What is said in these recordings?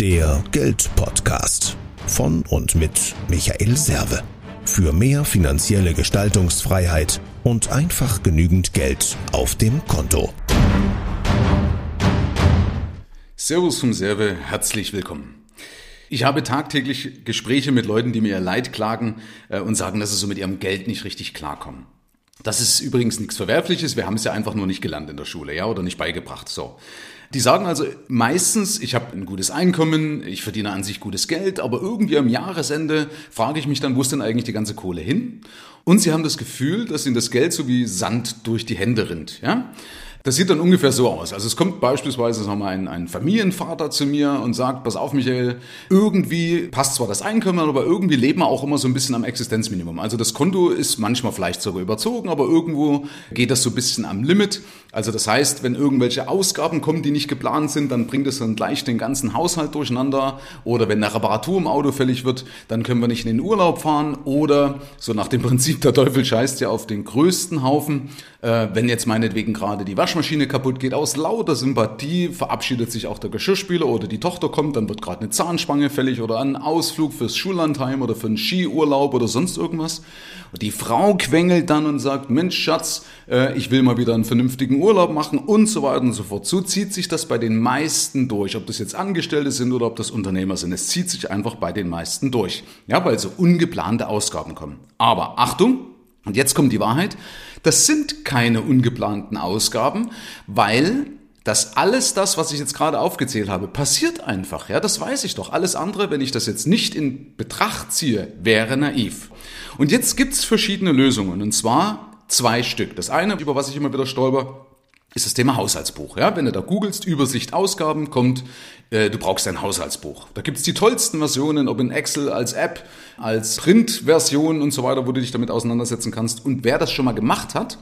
Der Geldpodcast von und mit Michael Serve. Für mehr finanzielle Gestaltungsfreiheit und einfach genügend Geld auf dem Konto. Servus vom Serve, herzlich willkommen. Ich habe tagtäglich Gespräche mit Leuten, die mir ihr Leid klagen äh, und sagen, dass sie so mit ihrem Geld nicht richtig klarkommen. Das ist übrigens nichts Verwerfliches, wir haben es ja einfach nur nicht gelernt in der Schule, ja, oder nicht beigebracht. So. Die sagen also meistens, ich habe ein gutes Einkommen, ich verdiene an sich gutes Geld, aber irgendwie am Jahresende frage ich mich dann, wo ist denn eigentlich die ganze Kohle hin? Und sie haben das Gefühl, dass ihnen das Geld so wie Sand durch die Hände rinnt, ja? Das sieht dann ungefähr so aus. Also es kommt beispielsweise sagen wir, ein, ein Familienvater zu mir und sagt, pass auf Michael, irgendwie passt zwar das Einkommen, aber irgendwie leben wir auch immer so ein bisschen am Existenzminimum. Also das Konto ist manchmal vielleicht sogar überzogen, aber irgendwo geht das so ein bisschen am Limit. Also das heißt, wenn irgendwelche Ausgaben kommen, die nicht geplant sind, dann bringt es dann gleich den ganzen Haushalt durcheinander. Oder wenn eine Reparatur im Auto fällig wird, dann können wir nicht in den Urlaub fahren. Oder so nach dem Prinzip, der Teufel scheißt ja auf den größten Haufen. Äh, wenn jetzt meinetwegen gerade die Waschmaschine kaputt geht, aus lauter Sympathie verabschiedet sich auch der Geschirrspüler oder die Tochter kommt, dann wird gerade eine Zahnspange fällig oder ein Ausflug fürs Schullandheim oder für einen Skiurlaub oder sonst irgendwas. Und die Frau quengelt dann und sagt, Mensch Schatz, äh, ich will mal wieder einen vernünftigen Urlaub machen und so weiter und so fort. So zieht sich das bei den meisten durch, ob das jetzt Angestellte sind oder ob das Unternehmer sind. Es zieht sich einfach bei den meisten durch. Ja, weil so ungeplante Ausgaben kommen. Aber Achtung, und jetzt kommt die Wahrheit, das sind keine ungeplanten Ausgaben, weil das alles das, was ich jetzt gerade aufgezählt habe, passiert einfach. Ja, das weiß ich doch. Alles andere, wenn ich das jetzt nicht in Betracht ziehe, wäre naiv. Und jetzt gibt's verschiedene Lösungen, und zwar zwei Stück. Das eine, über was ich immer wieder stolper, ist das Thema Haushaltsbuch. Ja, wenn du da googelst, Übersicht Ausgaben, kommt, äh, du brauchst ein Haushaltsbuch. Da gibt's die tollsten Versionen, ob in Excel, als App, als Printversion und so weiter, wo du dich damit auseinandersetzen kannst. Und wer das schon mal gemacht hat,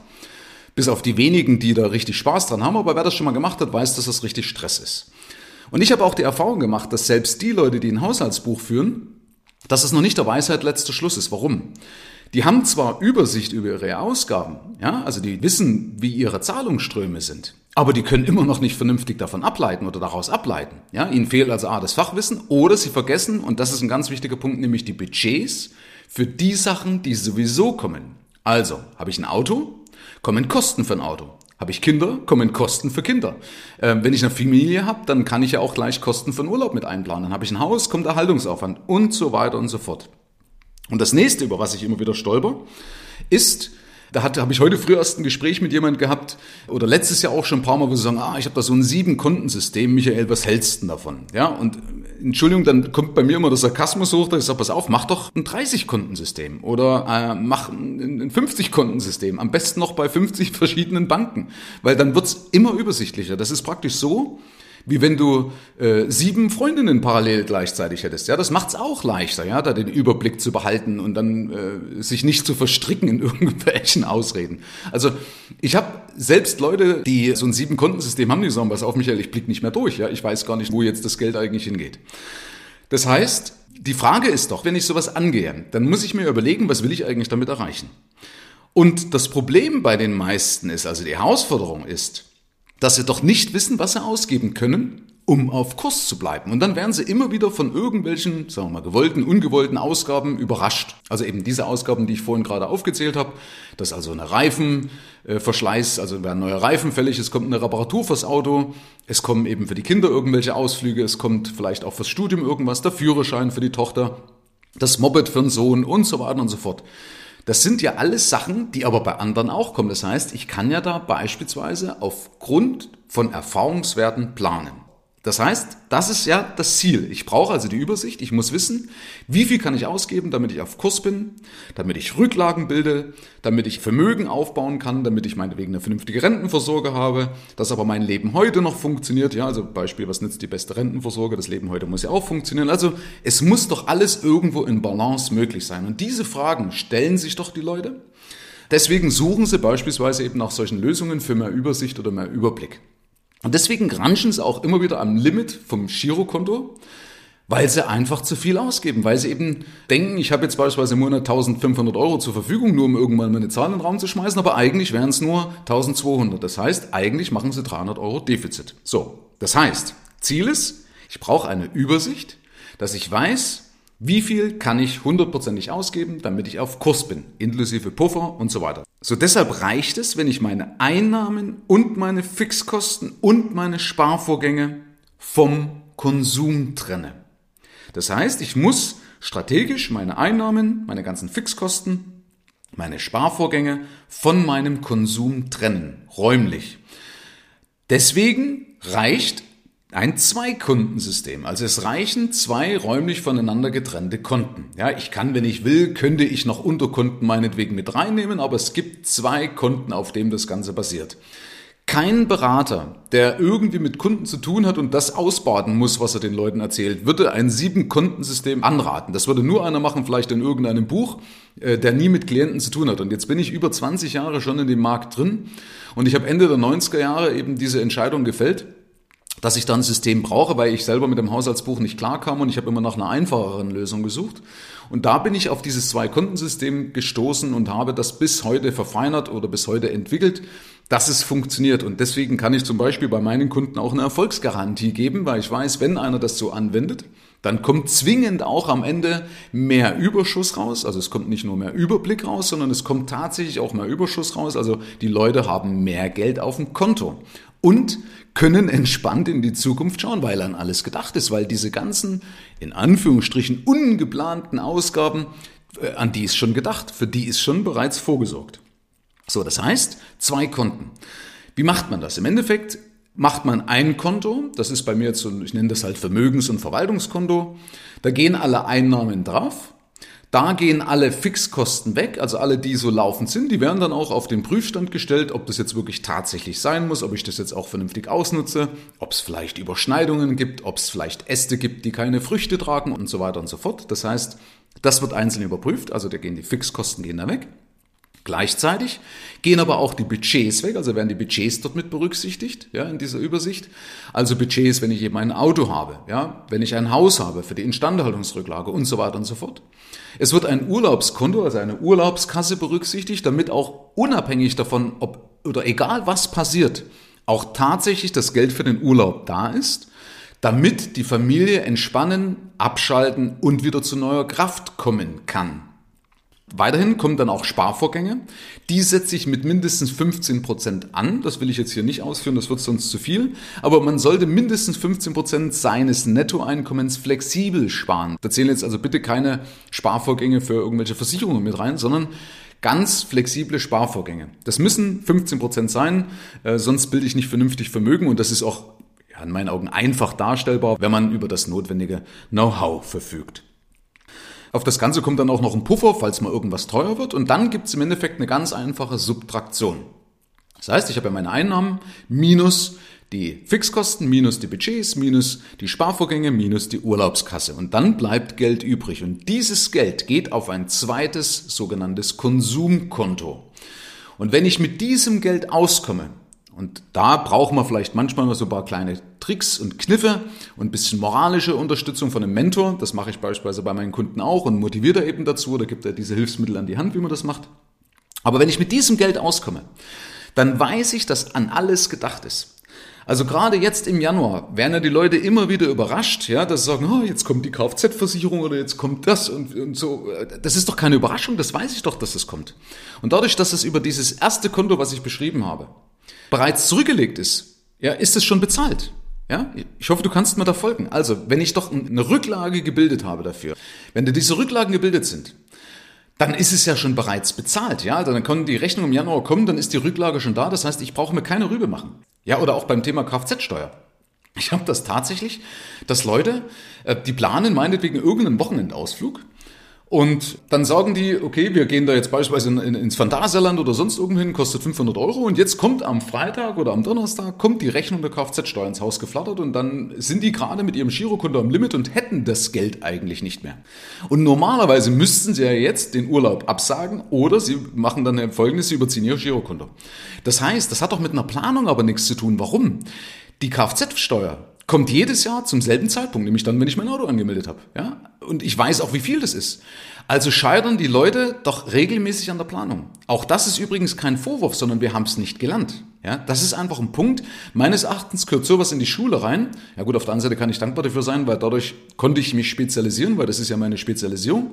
bis auf die wenigen, die da richtig Spaß dran haben, aber wer das schon mal gemacht hat, weiß, dass das richtig Stress ist. Und ich habe auch die Erfahrung gemacht, dass selbst die Leute, die ein Haushaltsbuch führen, dass es noch nicht der Weisheit letzter Schluss ist. Warum? Die haben zwar Übersicht über ihre Ausgaben, ja, also die wissen, wie ihre Zahlungsströme sind, aber die können immer noch nicht vernünftig davon ableiten oder daraus ableiten. Ja, ihnen fehlt also A, das Fachwissen oder sie vergessen, und das ist ein ganz wichtiger Punkt, nämlich die Budgets für die Sachen, die sowieso kommen. Also, habe ich ein Auto, kommen Kosten für ein Auto. Habe ich Kinder, kommen Kosten für Kinder. Ähm, wenn ich eine Familie habe, dann kann ich ja auch gleich Kosten für einen Urlaub mit einplanen. Dann habe ich ein Haus, kommt Erhaltungsaufwand und so weiter und so fort. Und das nächste, über was ich immer wieder stolper, ist, da habe ich heute früh erst ein Gespräch mit jemand gehabt, oder letztes Jahr auch schon ein paar Mal, wo sie sagen, ah, ich habe da so ein Sieben-Kontensystem, Michael, was hältst du davon? Ja, und Entschuldigung, dann kommt bei mir immer der Sarkasmus hoch, dass ich sage, pass auf, mach doch ein 30-Kontensystem oder äh, mach ein 50-Kontensystem, am besten noch bei 50 verschiedenen Banken, weil dann wird's immer übersichtlicher. Das ist praktisch so, wie wenn du äh, sieben Freundinnen parallel gleichzeitig hättest. Ja, das macht's auch leichter, ja, da den Überblick zu behalten und dann äh, sich nicht zu verstricken in irgendwelchen Ausreden. Also ich habe selbst Leute, die so ein sieben Kontensystem haben, die sagen, pass auf, Michael, ich blick nicht mehr durch. Ja, ich weiß gar nicht, wo jetzt das Geld eigentlich hingeht. Das heißt, die Frage ist doch, wenn ich sowas angehe, dann muss ich mir überlegen, was will ich eigentlich damit erreichen? Und das Problem bei den meisten ist, also die Herausforderung ist, dass sie doch nicht wissen, was sie ausgeben können, um auf Kurs zu bleiben. Und dann werden sie immer wieder von irgendwelchen, sagen wir mal, gewollten, ungewollten Ausgaben überrascht. Also eben diese Ausgaben, die ich vorhin gerade aufgezählt habe, dass also eine Reifenverschleiß, also werden neue Reifen fällig, es kommt eine Reparatur fürs Auto, es kommen eben für die Kinder irgendwelche Ausflüge, es kommt vielleicht auch fürs Studium irgendwas, der Führerschein für die Tochter, das Moped für den Sohn und so weiter und so fort. Das sind ja alles Sachen, die aber bei anderen auch kommen. Das heißt, ich kann ja da beispielsweise aufgrund von Erfahrungswerten planen. Das heißt, das ist ja das Ziel. Ich brauche also die Übersicht. Ich muss wissen, wie viel kann ich ausgeben, damit ich auf Kurs bin, damit ich Rücklagen bilde, damit ich Vermögen aufbauen kann, damit ich meinetwegen eine vernünftige Rentenversorge habe, dass aber mein Leben heute noch funktioniert. Ja, also Beispiel, was nützt die beste Rentenversorge? Das Leben heute muss ja auch funktionieren. Also es muss doch alles irgendwo in Balance möglich sein. Und diese Fragen stellen sich doch die Leute. Deswegen suchen sie beispielsweise eben nach solchen Lösungen für mehr Übersicht oder mehr Überblick. Und deswegen granschen sie auch immer wieder am Limit vom Girokonto, weil sie einfach zu viel ausgeben, weil sie eben denken, ich habe jetzt beispielsweise im Monat 1500 Euro zur Verfügung, nur um irgendwann mal eine Zahl in den Raum zu schmeißen, aber eigentlich wären es nur 1200. Das heißt, eigentlich machen sie 300 Euro Defizit. So, das heißt, Ziel ist, Ich brauche eine Übersicht, dass ich weiß, wie viel kann ich hundertprozentig ausgeben, damit ich auf Kurs bin, inklusive Puffer und so weiter. So deshalb reicht es, wenn ich meine Einnahmen und meine Fixkosten und meine Sparvorgänge vom Konsum trenne. Das heißt, ich muss strategisch meine Einnahmen, meine ganzen Fixkosten, meine Sparvorgänge von meinem Konsum trennen, räumlich. Deswegen reicht ein Zweikundensystem. Also es reichen zwei räumlich voneinander getrennte Konten. Ja, ich kann, wenn ich will, könnte ich noch Unterkonten meinetwegen mit reinnehmen, aber es gibt zwei Konten, auf dem das Ganze basiert. Kein Berater, der irgendwie mit Kunden zu tun hat und das ausbaden muss, was er den Leuten erzählt, würde ein Sieben-Kontensystem anraten. Das würde nur einer machen, vielleicht in irgendeinem Buch, äh, der nie mit Klienten zu tun hat. Und jetzt bin ich über 20 Jahre schon in dem Markt drin und ich habe Ende der 90er Jahre eben diese Entscheidung gefällt, dass ich da ein System brauche, weil ich selber mit dem Haushaltsbuch nicht klarkam und ich habe immer nach einer einfacheren Lösung gesucht. Und da bin ich auf dieses Zwei-Kontensystem gestoßen und habe das bis heute verfeinert oder bis heute entwickelt, dass es funktioniert. Und deswegen kann ich zum Beispiel bei meinen Kunden auch eine Erfolgsgarantie geben, weil ich weiß, wenn einer das so anwendet, dann kommt zwingend auch am Ende mehr Überschuss raus. Also es kommt nicht nur mehr Überblick raus, sondern es kommt tatsächlich auch mehr Überschuss raus. Also die Leute haben mehr Geld auf dem Konto und können entspannt in die Zukunft schauen, weil an alles gedacht ist, weil diese ganzen, in Anführungsstrichen, ungeplanten Ausgaben, äh, an die ist schon gedacht, für die ist schon bereits vorgesorgt. So, das heißt, zwei Konten. Wie macht man das? Im Endeffekt macht man ein Konto, das ist bei mir jetzt so, ich nenne das halt Vermögens- und Verwaltungskonto, da gehen alle Einnahmen drauf, da gehen alle Fixkosten weg, also alle, die so laufend sind, die werden dann auch auf den Prüfstand gestellt, ob das jetzt wirklich tatsächlich sein muss, ob ich das jetzt auch vernünftig ausnutze, ob es vielleicht Überschneidungen gibt, ob es vielleicht Äste gibt, die keine Früchte tragen und so weiter und so fort. Das heißt, das wird einzeln überprüft, also da gehen die Fixkosten gehen da weg. Gleichzeitig gehen aber auch die Budgets weg, also werden die Budgets dort mit berücksichtigt, ja, in dieser Übersicht. Also Budgets, wenn ich eben ein Auto habe, ja, wenn ich ein Haus habe für die Instandhaltungsrücklage und so weiter und so fort. Es wird ein Urlaubskonto, also eine Urlaubskasse berücksichtigt, damit auch unabhängig davon, ob oder egal was passiert, auch tatsächlich das Geld für den Urlaub da ist, damit die Familie entspannen, abschalten und wieder zu neuer Kraft kommen kann. Weiterhin kommen dann auch Sparvorgänge. Die setze ich mit mindestens 15 Prozent an. Das will ich jetzt hier nicht ausführen, das wird sonst zu viel. Aber man sollte mindestens 15 Prozent seines Nettoeinkommens flexibel sparen. Da zählen jetzt also bitte keine Sparvorgänge für irgendwelche Versicherungen mit rein, sondern ganz flexible Sparvorgänge. Das müssen 15 Prozent sein, äh, sonst bilde ich nicht vernünftig Vermögen und das ist auch ja, in meinen Augen einfach darstellbar, wenn man über das notwendige Know-how verfügt. Auf das Ganze kommt dann auch noch ein Puffer, falls mal irgendwas teuer wird. Und dann gibt es im Endeffekt eine ganz einfache Subtraktion. Das heißt, ich habe ja meine Einnahmen minus die Fixkosten, minus die Budgets, minus die Sparvorgänge, minus die Urlaubskasse. Und dann bleibt Geld übrig. Und dieses Geld geht auf ein zweites sogenanntes Konsumkonto. Und wenn ich mit diesem Geld auskomme, und da brauchen wir vielleicht manchmal noch so ein paar kleine Tricks und Kniffe und ein bisschen moralische Unterstützung von einem Mentor. Das mache ich beispielsweise bei meinen Kunden auch und motiviere da eben dazu oder gibt er diese Hilfsmittel an die Hand, wie man das macht. Aber wenn ich mit diesem Geld auskomme, dann weiß ich, dass an alles gedacht ist. Also gerade jetzt im Januar werden ja die Leute immer wieder überrascht, ja, dass sie sagen, oh, jetzt kommt die Kfz-Versicherung oder jetzt kommt das und, und so. Das ist doch keine Überraschung, das weiß ich doch, dass es kommt. Und dadurch, dass es über dieses erste Konto, was ich beschrieben habe, bereits zurückgelegt ist, ja, ist es schon bezahlt. Ja, ich hoffe, du kannst mir da folgen. Also, wenn ich doch eine Rücklage gebildet habe dafür, wenn diese Rücklagen gebildet sind, dann ist es ja schon bereits bezahlt, ja. Dann kann die Rechnung im Januar kommen, dann ist die Rücklage schon da. Das heißt, ich brauche mir keine Rübe machen. Ja, oder auch beim Thema Kfz-Steuer. Ich habe das tatsächlich, dass Leute, äh, die planen meinetwegen irgendeinen Wochenendausflug und dann sagen die, okay, wir gehen da jetzt beispielsweise in, in, ins Phantasialand oder sonst irgendwo hin, kostet 500 Euro und jetzt kommt am Freitag oder am Donnerstag, kommt die Rechnung der Kfz-Steuer ins Haus geflattert und dann sind die gerade mit ihrem Girokonto am Limit und hätten das Geld eigentlich nicht mehr. Und normalerweise müssten sie ja jetzt den Urlaub absagen oder sie machen dann folgendes, sie überziehen ihr Girokonto. Das heißt, das hat doch mit einer Planung aber nichts zu tun. Warum? Die Kfz-Steuer kommt jedes Jahr zum selben Zeitpunkt, nämlich dann, wenn ich mein Auto angemeldet habe. Ja? Und ich weiß auch, wie viel das ist. Also scheitern die Leute doch regelmäßig an der Planung. Auch das ist übrigens kein Vorwurf, sondern wir haben es nicht gelernt. Ja, das ist einfach ein Punkt. Meines Erachtens gehört sowas in die Schule rein. Ja gut, auf der anderen Seite kann ich dankbar dafür sein, weil dadurch konnte ich mich spezialisieren, weil das ist ja meine Spezialisierung.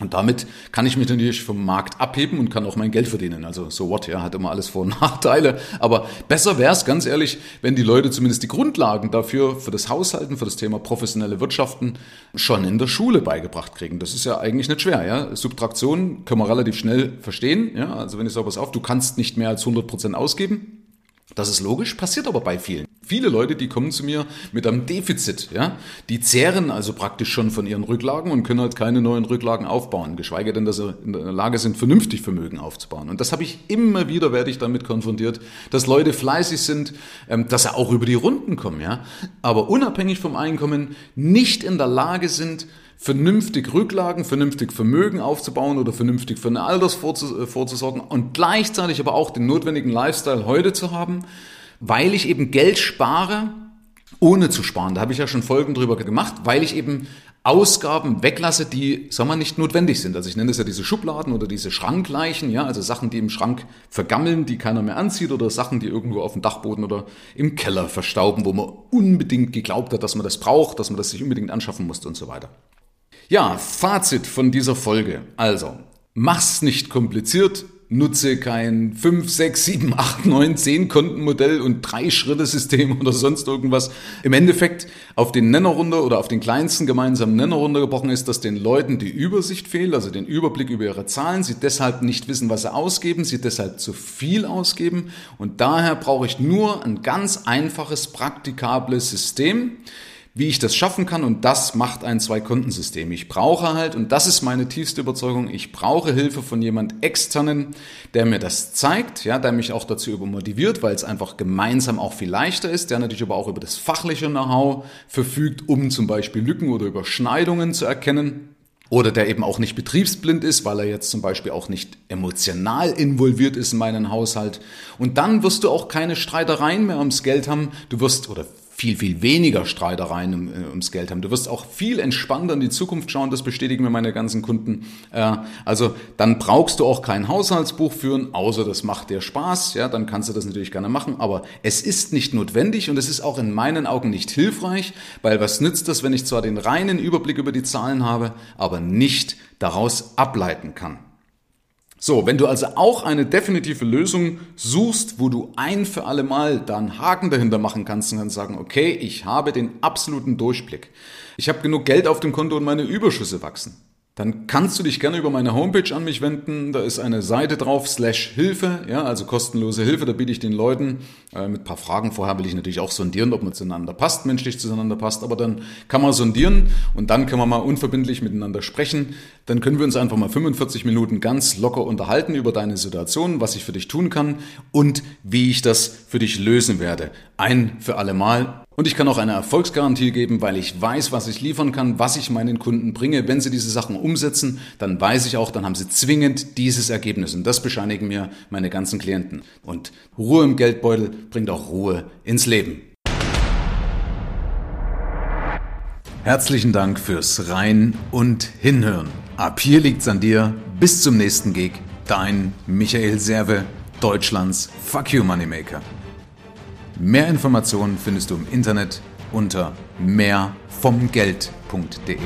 Und damit kann ich mich natürlich vom Markt abheben und kann auch mein Geld verdienen. Also so what, ja, hat immer alles Vor- und Nachteile. Aber besser wäre es, ganz ehrlich, wenn die Leute zumindest die Grundlagen dafür, für das Haushalten, für das Thema professionelle Wirtschaften schon in der Schule beigebracht kriegen. Das ist ja eigentlich nicht schwer, ja. Subtraktion können wir relativ schnell verstehen, ja. Also wenn ich sage, pass auf, du kannst nicht mehr als 100 Prozent ausgeben, das ist logisch, passiert aber bei vielen. Viele Leute, die kommen zu mir mit einem Defizit, ja, die zehren also praktisch schon von ihren Rücklagen und können halt keine neuen Rücklagen aufbauen, geschweige denn, dass sie in der Lage sind, vernünftig Vermögen aufzubauen. Und das habe ich immer wieder, werde ich damit konfrontiert, dass Leute fleißig sind, ähm, dass sie auch über die Runden kommen, ja, aber unabhängig vom Einkommen nicht in der Lage sind, vernünftig Rücklagen, vernünftig Vermögen aufzubauen oder vernünftig für eine Alters äh, vorzusorgen und gleichzeitig aber auch den notwendigen Lifestyle heute zu haben, weil ich eben Geld spare, ohne zu sparen. Da habe ich ja schon Folgen drüber gemacht, weil ich eben Ausgaben weglasse, die, sagen wir, nicht notwendig sind. Also ich nenne es ja diese Schubladen oder diese Schrankleichen, ja, also Sachen, die im Schrank vergammeln, die keiner mehr anzieht oder Sachen, die irgendwo auf dem Dachboden oder im Keller verstauben, wo man unbedingt geglaubt hat, dass man das braucht, dass man das sich unbedingt anschaffen musste und so weiter. Ja, Fazit von dieser Folge. Also, mach's nicht kompliziert, nutze kein 5, 6, 7, 8, 9, 10 Kontenmodell und drei Schritte System oder sonst irgendwas. Im Endeffekt auf den Nenner runter oder auf den kleinsten gemeinsamen Nenner runtergebrochen ist, dass den Leuten die Übersicht fehlt, also den Überblick über ihre Zahlen, sie deshalb nicht wissen, was sie ausgeben, sie deshalb zu viel ausgeben und daher brauche ich nur ein ganz einfaches, praktikables System, wie ich das schaffen kann und das macht ein Zwei-Kontensystem. Ich brauche halt, und das ist meine tiefste Überzeugung, ich brauche Hilfe von jemand externen, der mir das zeigt, ja, der mich auch dazu übermotiviert, weil es einfach gemeinsam auch viel leichter ist, der natürlich aber auch über das fachliche Know-how verfügt, um zum Beispiel Lücken oder Überschneidungen zu erkennen. Oder der eben auch nicht betriebsblind ist, weil er jetzt zum Beispiel auch nicht emotional involviert ist in meinen Haushalt. Und dann wirst du auch keine Streitereien mehr ums Geld haben. Du wirst, oder viel, viel weniger Streitereien um, äh, ums Geld haben. Du wirst auch viel entspannter in die Zukunft schauen, das bestätigen mir meine ganzen Kunden. Äh, also dann brauchst du auch kein Haushaltsbuch führen, außer das macht dir Spaß, ja, dann kannst du das natürlich gerne machen, aber es ist nicht notwendig und es ist auch in meinen Augen nicht hilfreich, weil was nützt das, wenn ich zwar den reinen Überblick über die Zahlen habe, aber nicht daraus ableiten kann. So, wenn du also auch eine definitive Lösung suchst, wo du ein für alle Mal da einen Haken dahinter machen kannst und kannst sagen, okay, ich habe den absoluten Durchblick. Ich habe genug Geld auf dem Konto und meine Überschüsse wachsen dann kannst du dich gerne über meine Homepage an mich wenden. Da ist eine Seite drauf, slash Hilfe, ja, also kostenlose Hilfe. Da biete ich den Leuten äh, mit paar Fragen. Vorher will ich natürlich auch sondieren, ob man zueinander passt, menschlich zueinander passt. Aber dann kann man sondieren und dann können wir mal unverbindlich miteinander sprechen. Dann können wir uns einfach mal 45 Minuten ganz locker unterhalten über deine Situation, was ich für dich tun kann und wie ich das für dich lösen werde. Ein für alle Mal. Und ich kann auch eine Erfolgsgarantie geben, weil ich weiß, was ich liefern kann, was ich meinen Kunden bringe. Wenn sie diese Sachen umsetzen, dann weiß ich auch, dann haben sie zwingend dieses Ergebnis. Und das bescheinigen mir meine ganzen Klienten. Und Ruhe im Geldbeutel bringt auch Ruhe ins Leben. Herzlichen Dank fürs Rein und Hinhören. Ab hier liegt's an dir. Bis zum nächsten Gig. Dein Michael Serve, Deutschlands Fuck You Moneymaker. Mehr Informationen findest du im Internet unter mehrvomgeld.de.